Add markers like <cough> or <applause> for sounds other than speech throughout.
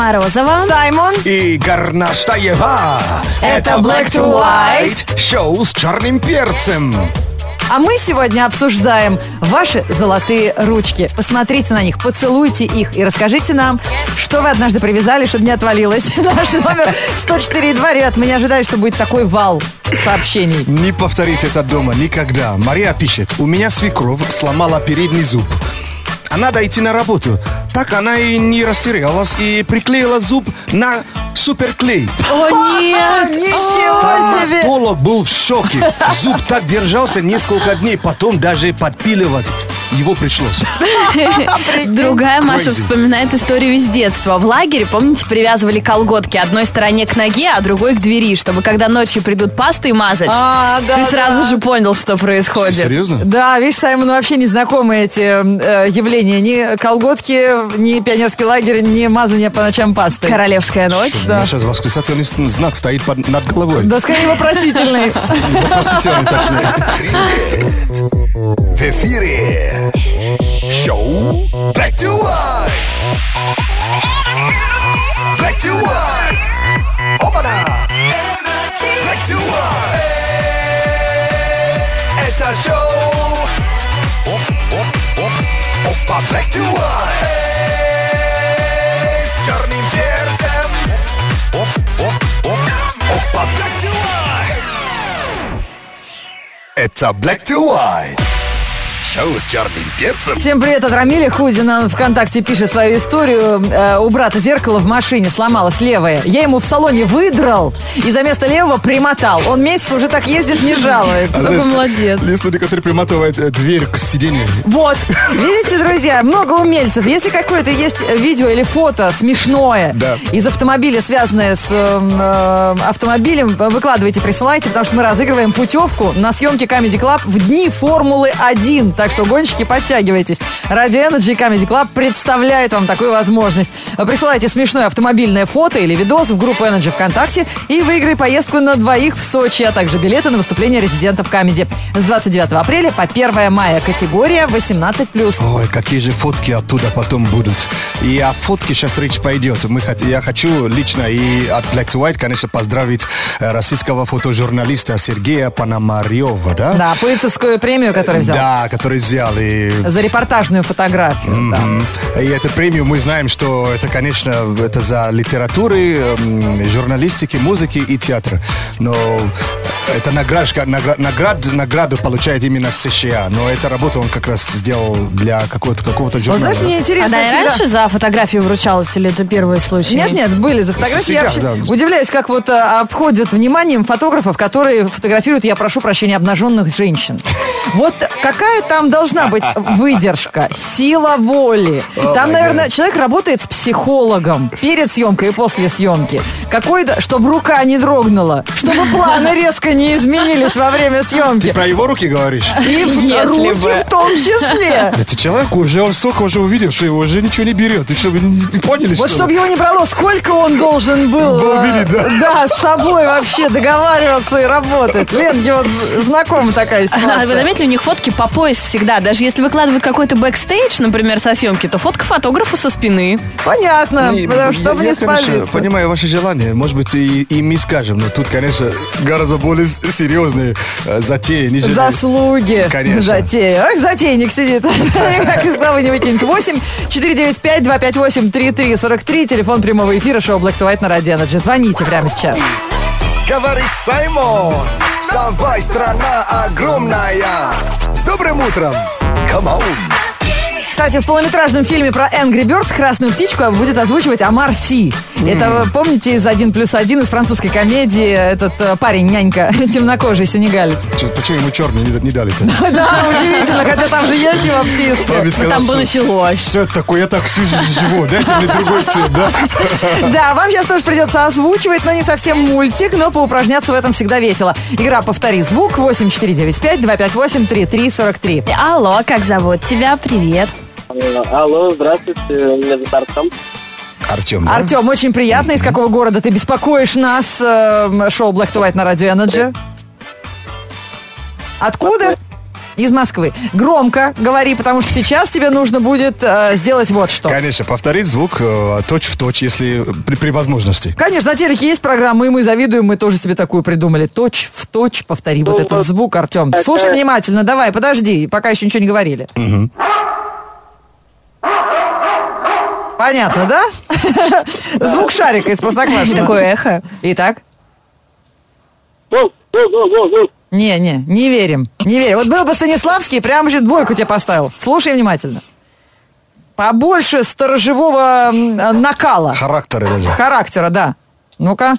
Морозова. Саймон. И Горнаштаева. Это Black to White. Шоу с черным перцем. А мы сегодня обсуждаем ваши золотые ручки. Посмотрите на них, поцелуйте их и расскажите нам, что вы однажды привязали, чтобы не отвалилось. <laughs> Наш номер 104,2. Ребят, мы не ожидали, что будет такой вал сообщений. Не повторите это дома никогда. Мария пишет, у меня свекровь сломала передний зуб. А надо идти на работу. Так она и не растерялась и приклеила зуб на суперклей. О, нет! Ничего себе! Стоматолог был в шоке. Зуб так держался несколько дней, потом даже подпиливать его пришлось. <laughs> Другая Маша вспоминает историю из детства. В лагере, помните, привязывали колготки одной стороне к ноге, а другой к двери, чтобы когда ночью придут пастой мазать, А, да, ты сразу да. же понял, что происходит. Серьезно? Да, видишь, Саймон вообще не знакомы эти э, явления. Ни колготки, ни пионерский лагерь, ни мазание по ночам пастой. Королевская ночь. У меня сейчас восклицательный знак стоит под- над головой. Да скорее вопросительный. <laughs> Вопросительный, точнее. Привет! В эфире шоу Black to White. Black to White. Опа-на! Black to White. Это шоу. Оп, оп, оп. Опа, Black to White. С черным перцем. Оп, оп, оп. Опа, Black to White. Это Black to White. Шоу с черным перцем. Всем привет от Рамиля Хузина. Он ВКонтакте пишет свою историю. Э, у брата зеркало в машине сломалось левое. Я ему в салоне выдрал и за место левого примотал. Он месяц уже так ездит, не жалуется. Какой молодец. Есть люди, которые приматывают э, дверь к сиденью. Вот. Видите, друзья, много умельцев. Если какое-то есть видео или фото смешное Да. из автомобиля, связанное с э, э, автомобилем, выкладывайте, присылайте, потому что мы разыгрываем путевку на съемки Comedy Club в дни Формулы-1. Так что, гонщики, подтягивайтесь. Radio Energy и Comedy Club представляют вам такую возможность. Присылайте смешное автомобильное фото или видос в группу Energy ВКонтакте и выиграй поездку на двоих в Сочи, а также билеты на выступление резидентов Comedy с 29 апреля по 1 мая. Категория 18+. Ой, какие же фотки оттуда потом будут. И о фотке сейчас речь пойдет. Мы, я хочу лично и от Black to White, конечно, поздравить э, российского фотожурналиста Сергея Пономарева, да? Да, Пулицерскую премию, которую взял. Да, который взял. И За репортажную фотографию. да. М, И эту премию мы знаем, что это, конечно, это за литературы, журналистики, музыки и театр. Но это награжка, награ- наград, награду получает именно в США. Но эту работу он как раз сделал для какого-то какого-то журнала. знаешь, мне интересно Она всегда- раньше за фотографию вручалась, или это первый случай? Нет, нет, были за фотографии. Я вообще да. удивляюсь, как вот а, обходят вниманием фотографов, которые фотографируют, я прошу прощения, обнаженных женщин. Вот какая там должна быть выдержка, сила воли. Там, наверное, человек работает с психологом перед съемкой и после съемки. Какой-то, чтобы рука не дрогнула, чтобы планы резко не изменились во время съемки. Ты про его руки говоришь? И в- руки бы. в том числе. Это человек уже, он столько уже увидел, что его уже ничего не берет. И что, вы не поняли, Вот что чтобы его не брало, сколько он должен был, Был э, видеть, да? да, с собой вообще договариваться и работать. Ленке вот знакома такая А, Вы ситуация. заметили, у них фотки по пояс всегда. Даже если выкладывают какой-то бэкстейдж, например, со съемки, то фотка фотографа со спины. Понятно, Не, потому что чтобы я, не конечно, спалиться. понимаю ваше желание. Может быть, и, и мы скажем, но тут, конечно, гораздо более с- серьезные э, затеи. нежели- Заслуги. Конечно. Затея. Ах, затейник сидит. <laughs> Как из головы не выкинет. 8 495 258 3343. Телефон прямого эфира шоу Black to White на Радио Energy. Звоните прямо сейчас. Говорит Саймон, вставай, страна огромная. С добрым утром. Come on. Кстати, в полнометражном фильме про Angry Birds красную птичку будет озвучивать Амар Си. Это, вы помните, из «Один плюс один» из французской комедии этот э, парень, нянька, <laughs> темнокожий сенегалец. Почему ему черный не, не дали-то? <laughs> Да, удивительно, хотя там же есть его сказал, Там бы что- началось. Что это такое? Я так всю жизнь живу. <laughs> Дайте мне другой цвет, да? Да, вам сейчас тоже придется озвучивать, но не совсем мультик, но поупражняться в этом всегда весело. Игра «Повтори звук» 8495-258-3343. Алло, как зовут тебя? Привет. Алло, здравствуйте, меня зовут Артем. Артем, да? Артем, очень приятно. Из какого города ты беспокоишь нас? э, Шоу Black to White на радио Energy. Откуда? из Москвы. Громко говори, потому что сейчас тебе нужно будет э, сделать вот что. Конечно, повторить звук э, точь в точь, если при, при возможности. Конечно, на телеке есть программа, и мы завидуем, мы тоже себе такую придумали. Точь в точь повтори вот Ну, этот вот звук, Артем. это- Слушай внимательно, давай, подожди, пока еще ничего не говорили. Понятно, да? <laughs> Звук шарика из Простоквашино. Такое эхо. Итак? Не, не, не верим. Не верим. Вот был бы Станиславский, прям же двойку тебе поставил. Слушай внимательно. Побольше сторожевого накала. Характеры даже. Характера, да. Ну-ка.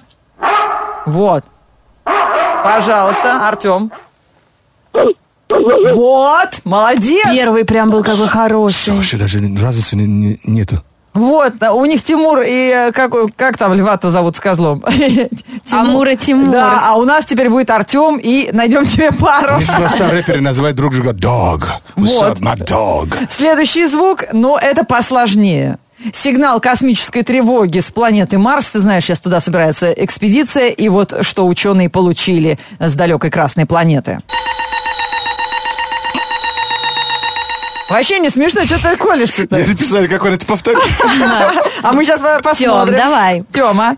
Вот. Пожалуйста, Артем. Вот, молодец. Первый прям был какой хороший. Вообще даже разницы не- не- нету. Вот, у них Тимур и э, как, как там льва-то зовут с козлом? <laughs> Амур и Тимур. Да, а у нас теперь будет Артем и найдем тебе пару. Неспроста <laughs> рэперы называют друг друга dog. What's Вот. up, my dog? Следующий звук, но это посложнее. Сигнал космической тревоги с планеты Марс. Ты знаешь, сейчас туда собирается экспедиция. И вот что ученые получили с далекой красной планеты. Вообще не смешно, что ты колешься-то? Я написал, как он это повторит. А мы сейчас посмотрим. давай. Тема.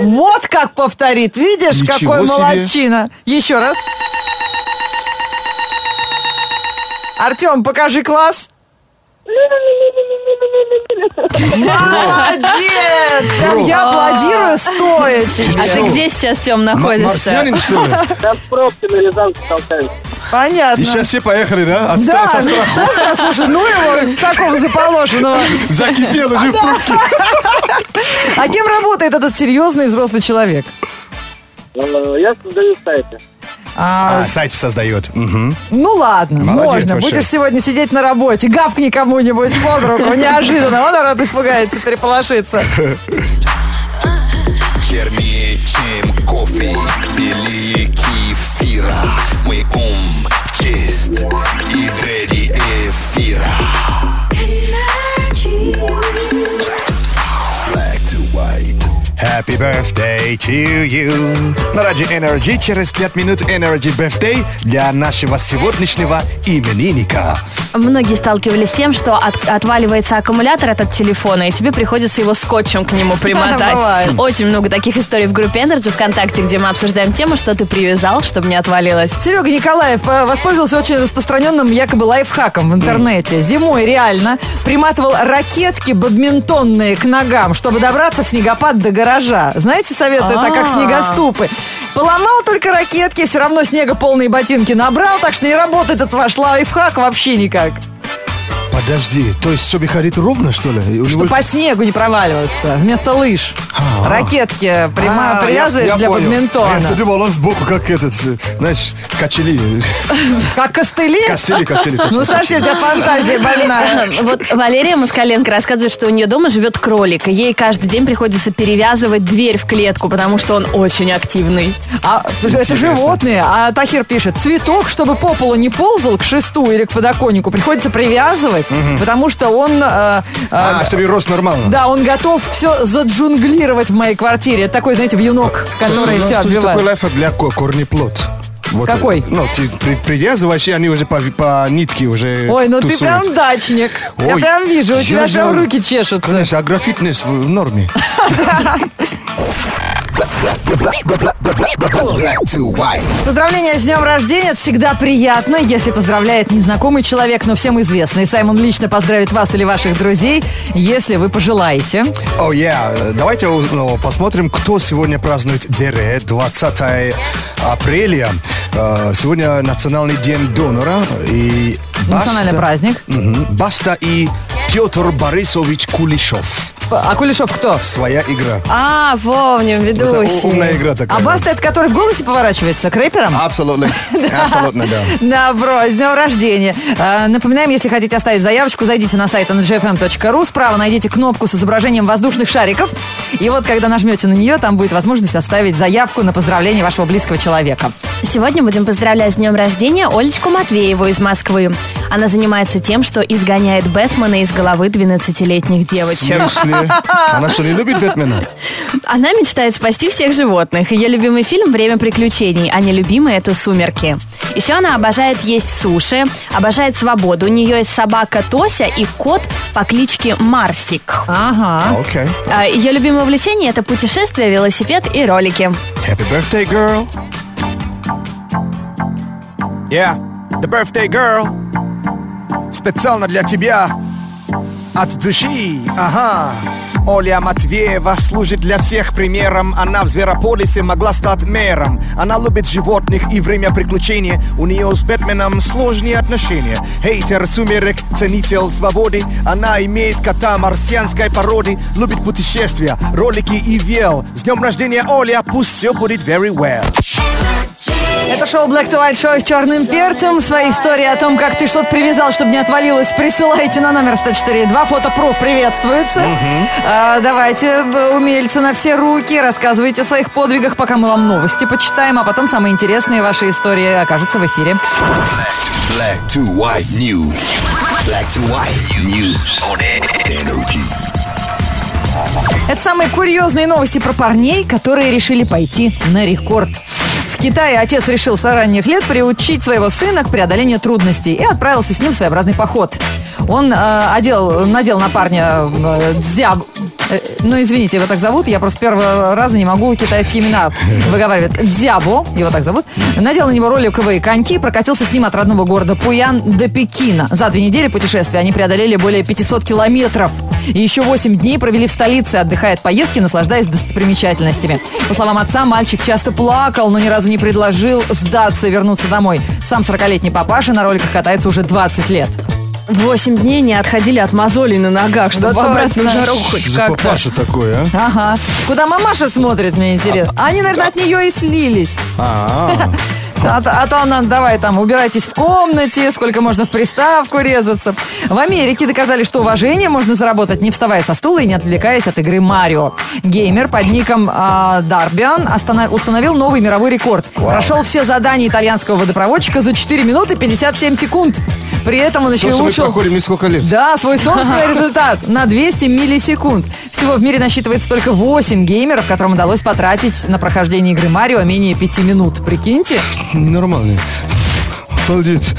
Вот как повторит. Видишь, Ничего какой себе. молодчина. Еще раз. Артем, покажи класс. Молодец! Прям я аплодирую стоя тебе. А ты где сейчас, Тем, находишься? Марсианин, что ли? Там в пробке на Рязанке толкаюсь. Понятно. И сейчас все поехали, да? От Да, стра- со страха. слушай, слушай, ну его такого заположенного. Закипел уже в пробке. А кем работает этот серьезный взрослый человек? Э, Я создаю сайты. А, А, сайт создает. Мгм. ну ладно, Молодец можно. вообще. Будешь сегодня сидеть на работе, гавкни кому-нибудь под руку, неожиданно. Он народ испугается, переполошится. чем кофе, белее кефира Мой ум чист и вреди эфира Black Happy birthday to you. На радио Energy через 5 минут Energy Birthday для нашего сегодняшнего именинника. Многие сталкивались с тем, что от- отваливается аккумулятор от телефона, и тебе приходится его скотчем к нему примотать. Очень много таких историй в группе Energy ВКонтакте, где мы обсуждаем тему, что ты привязал, чтобы не отвалилось. Серега Николаев э, воспользовался очень распространенным якобы лайфхаком в интернете. Зимой реально приматывал ракетки бадминтонные к ногам, чтобы добраться в снегопад до гаража. Знаете, совет это как А. снегоступы. Поломал только ракетки, все равно снега полные ботинки набрал, так что не работает этот ваш лайфхак вообще никак. Подожди, то есть чтобы ходить ровно, что ли? У Что него- по снегу не проваливаться, вместо лыж. А. Ракетки прима- А, привязываешь я- я для понял. бадминтона. Я думал, он сбоку как этот, знаешь, качели. Как костыли? Костыли, костыли. Ну совсем у тебя фантазия больная. Вот Валерия Москаленко рассказывает, что у нее дома живет кролик, ей каждый день приходится перевязывать дверь в клетку, потому что он очень активный. А это животные. А Тахир пишет, цветок, чтобы по полу не ползал к шесту или к подоконнику, приходится привязывать, потому что он... э, э, А, чтобы рос нормально. да, он готов все заджунглировать в моей квартире. Это такой, знаете, вьюнок, который все тут такой отбивает. лайфхак для ко- корнеплод. Вот, Какой? Ну, ты при- привязываешь, и они уже по, по нитке уже Ой, ну ты тусуют. прям дачник. Я Ой, прям вижу, у я тебя же- руки чешутся. Конечно, агрофитнес в в норме. Поздравления с днем рождения. Это всегда приятно, если поздравляет незнакомый человек, но всем известный. Саймон лично поздравит вас или ваших друзей, если вы пожелаете. О, yeah. Давайте ну, посмотрим, кто сегодня празднует Дере, 20 апреля. Э, Сегодня Национальный день донора. И Национальный Баста- праздник. Мгм. Баста и Петр Борисович Кулешов. А Кулешов кто? Своя игра. А, помню, Это ведущий. умная игра такая. А Баста это который в голосе поворачивается к рэперам? Абсолютно. <laughs> Абсолютно, да. Да, бро, с днем рождения. А, Напоминаем, если хотите оставить заявочку, зайдите на сайт ngfm.ru, справа найдите кнопку с изображением воздушных шариков. И вот, когда нажмете на нее, там будет возможность оставить заявку на поздравление вашего близкого человека. Сегодня будем поздравлять с днем рождения Олечку Матвееву из Москвы. Она занимается тем, что изгоняет Бэтмена из головы 12-летних В девочек. смысле? Она что, не любит Бэтмена? Она мечтает спасти всех животных. Ее любимый фильм «Время приключений», а нелюбимый – это «Сумерки». Еще она обожает есть суши, обожает свободу. У нее есть собака Тося и кот по кличке Марсик. Ага. Окей. А Ее любимое увлечение – это путешествия, велосипед и ролики. Happy birthday, girl. Yeah, the birthday girl. Специально для тебя. От души, ага. Оля Матвеева служит для всех примером. Она в Зверополисе могла стать мэром. Она любит животных и время приключений. У нее с Бэтменом сложные отношения. Хейтер сумерек, ценитель свободы. Она имеет кота марсианской породы. Любит путешествия, ролики и вел. С днем рождения, Оля, пусть все будет very well. Это шоу Black to White Show с черным перцем. Свои истории о том, как ты что-то привязал, чтобы не отвалилось, присылайте на номер 104.2. Фотопруф приветствуется. А, давайте, э, умельцы на все руки, рассказывайте о своих подвигах, пока мы вам новости почитаем, а потом самые интересные ваши истории окажутся в эфире. Black to white news. Black to white news on energy. Это самые курьезные новости про парней, которые решили пойти на рекорд. Китае отец решил с ранних лет приучить своего сына к преодолению трудностей и отправился с ним в своеобразный поход. Он э, одел, надел на парня э, дзяб... э, ну, извините, его так зовут, я просто первого раза не могу китайские имена выговаривать. Дзябо, его так зовут. Надел на него роликовые коньки и прокатился с ним от родного города Пуян до Пекина. За две недели путешествия они преодолели более 500 километров. И еще 8 дней провели в столице, отдыхая от поездки, наслаждаясь достопримечательностями. По словам отца, мальчик часто плакал, но ни разу не предложил сдаться и вернуться домой. Сам 40-летний папаша на роликах катается уже 20 лет. Восемь дней не отходили от мозолей на ногах, чтобы Да в обратную точно. дорогу хоть как-то. папаша такой, а? Ага. Куда мамаша смотрит, мне интересно. Они, наверное, от нее и слились. А, А, а то она, давай там, убирайтесь в комнате, сколько можно в приставку резаться. В Америке доказали, что уважение можно заработать, не вставая со стула и не отвлекаясь от игры Марио. Геймер под ником Дарбиан остана- установил новый мировой рекорд. Прошел все задания итальянского водопроводчика за 4 минуты 57 секунд. При этом он еще то, и мы улучшил... проходим несколько лет. Да, свой <laughs> собственный результат на 200 миллисекунд. Всего в мире насчитывается только 8 геймеров, которым удалось потратить на прохождение игры Марио менее 5 минут. Прикиньте. Нормальный. Обалдеть.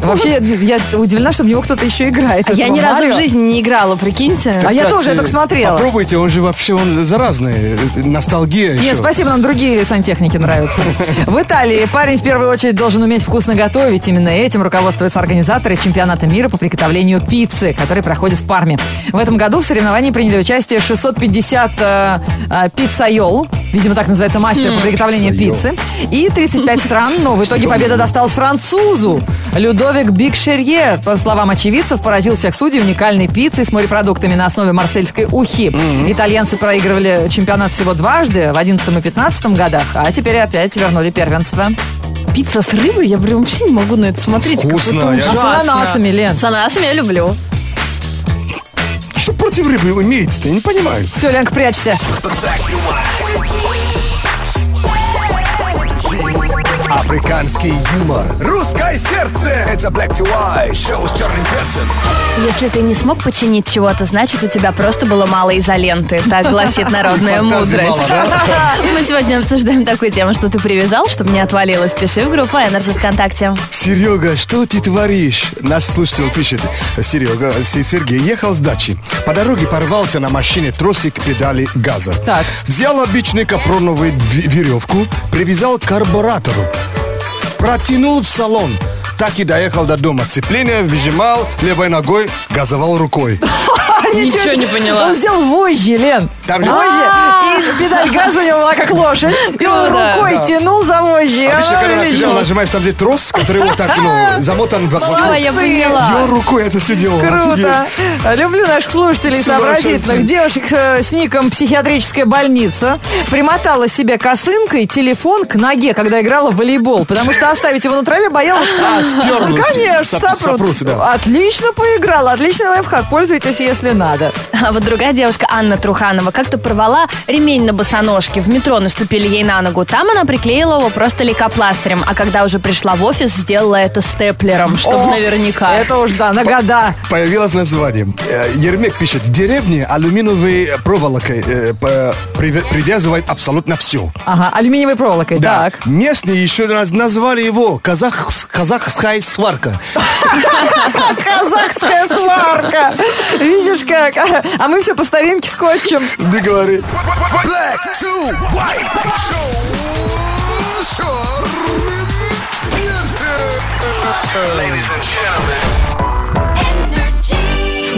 Вообще, я удивлена, что в него кто-то еще играет. А Я ни разу в Марио. жизни не играла, прикиньте. А я тоже, я только смотрела. Попробуйте, он же вообще он заразный. Ностальгия еще. Нет, спасибо, нам другие сантехники нравятся. В Италии парень в первую очередь должен уметь вкусно готовить. Именно этим руководствуются организаторы чемпионата мира по приготовлению пиццы, который проходит в Парме. В этом году в соревновании приняли участие 650 э, э, пиццайол, видимо, так называется мастер по приготовлению Пиццайол. пиццы, и 35 стран, но в итоге победа досталась французу. Людовик Бикшерье, по словам очевидцев, поразил всех судей уникальной пиццей с морепродуктами на основе марсельской ухи. Итальянцы проигрывали чемпионат всего дважды, в 11 и 15 годах, а теперь опять вернули первенство. Пицца с рыбой? Я прям вообще не могу на это смотреть. Вкусно, я- А с ананасами, Лен. С ананасами я люблю. Против рыбы вы имеете-то? Я не понимаю. Все, Ленка, прячься. Африканский юмор. Русское сердце. Это Black to White. Шоу с черным. Если ты не смог починить чего-то, значит, у тебя просто было мало изоленты. Так гласит народная мудрость. мало, <laughs> Мы сегодня обсуждаем такую тему, что ты привязал, чтобы не отвалилось. Пиши в группу Energy ВКонтакте. Серега, что ты творишь? Наш слушатель пишет. Серега, Сергей ехал с дачи. По дороге порвался на машине тросик педали газа. Так. Взял обычную капроновую веревку, привязал к карбуратору. Протянул в салон. Так и доехал до дома. Цепление выжимал левой ногой, газовал рукой. <laughs> Ничего не поняла. Он сделал вожжи, Лен. Там Вожжи. И педаль газа у него была как лошадь. И он Круто. рукой тянул за вожжи. Обычно, когда на педаль нажимаешь, там где трос, который вот так, ну, замотан в Все, я поняла. рукой это все делал. Круто. Люблю наших слушателей сообразительных. Девушек э, с ником «Психиатрическая больница» примотала себе косынкой телефон к ноге, когда играла в волейбол, потому что оставить его на траве боялась. А, сперла. Конечно, сопрут. Отлично поиграла, отличный лайфхак. Пользуйтесь, если надо. А вот другая девушка, Анна Труханова, как-то порвала ремень на босоножке. В метро наступили ей на ногу. Там она приклеила его просто лейкопластырем. А когда уже пришла в офис, сделала это степлером, чтобы О, наверняка. Это уж да, на года. Появилось название. Э, Ермек пишет, в деревне алюминиевой проволокой э, привязывает абсолютно все. Ага, алюминиевой проволокой, так. Местные еще раз назвали его казах, казахская сварка. Казахская сварка. Видишь как? А мы все по старинке скотчем. Не говори. black to white. Ladies and gentlemen.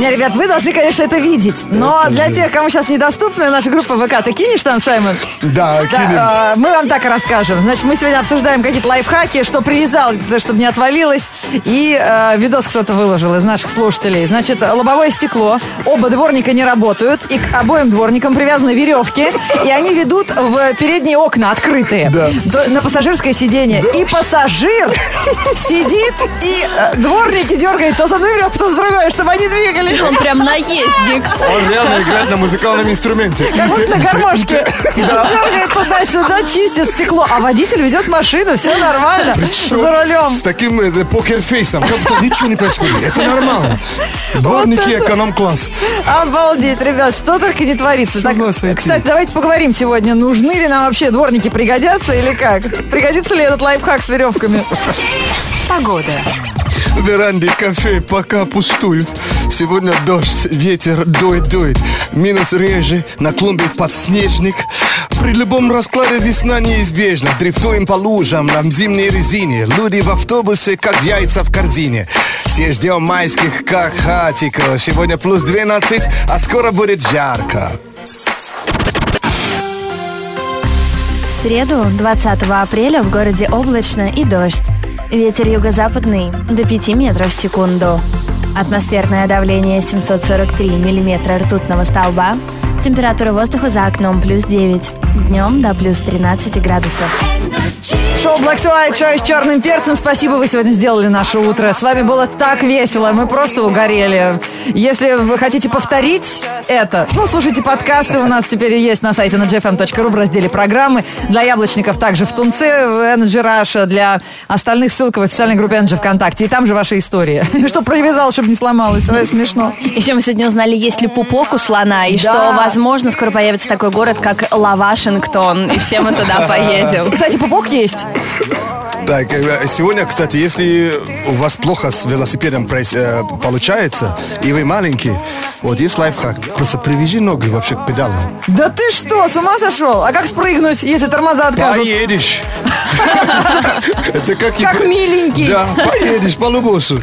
Не, ребят, вы должны, конечно, это видеть. Но для тех, кому сейчас недоступна наша группа ВК, ты кинешь там, Саймон? Да, кинем. Да, э, мы вам так и расскажем. Значит, мы сегодня обсуждаем какие-то лайфхаки, что привязал, чтобы не отвалилось. И э, видос кто-то выложил из наших слушателей. Значит, лобовое стекло. Оба дворника не работают. И к обоим дворникам привязаны веревки. И они ведут в передние окна открытые. Да. То- на пассажирское сиденье. И пассажир сидит, и э, дворники дергают то с одной веревкой, то с другой, чтобы они двигались. <laughs> Он прям наездник. Он реально играет на музыкальном инструменте. Как будто на гармошке. <laughs> Дергает туда-сюда, чистит стекло. А водитель ведет машину, все нормально. За рулем. С таким э, покерфейсом, как будто ничего не происходит. Это нормально. Дворники эконом-класс. Обалдеть, ребят, что только не творится. Кстати, давайте поговорим сегодня, нужны ли нам вообще дворники, пригодятся или как? Пригодится ли этот лайфхак с веревками? Погода. В веранде кафе пока пустуют. Сегодня дождь, ветер дует, дует. Минус реже, на клумбе подснежник. При любом раскладе весна неизбежна. Дрифтуем по лужам на зимней резине. Люди в автобусе, как яйца в корзине. Все ждем майских, как хатиков. Сегодня плюс 12, а скоро будет жарко. В среду, 20 апреля, в городе облачно и дождь. Ветер юго-западный до 5 метров в секунду. Атмосферное давление 743 миллиметра ртутного столба. Температура воздуха за окном плюс 9. Днем до плюс 13 градусов. Шоу Black White, шоу с черным перцем. Спасибо, вы сегодня сделали наше утро. С вами было так весело, мы просто угорели. Если вы хотите повторить это, ну, слушайте подкасты, у нас теперь есть на сайте nagfm.ru в разделе программы. Для яблочников также в Тунце, в Energy Russia, для остальных ссылка в официальной группе Energy ВКонтакте. И там же ваша история. <laughs> Что привязал, чтобы не сломалось. Ой, смешно. Еще мы сегодня узнали, есть ли пупок у слона, и Да. что, возможно, скоро появится такой город, как Лавашингтон, и все мы туда поедем. <laughs> Кстати, пупок есть. Так, э, сегодня, кстати, если у вас плохо с велосипедом э, получается, и вы маленький, вот есть лайфхак. Просто привяжи ноги вообще к педалам. Да ты что, с ума сошел? А как спрыгнуть, если тормоза откажут? Поедешь. <laughs> Это как... Как миленький. Да, поедешь по лубосу.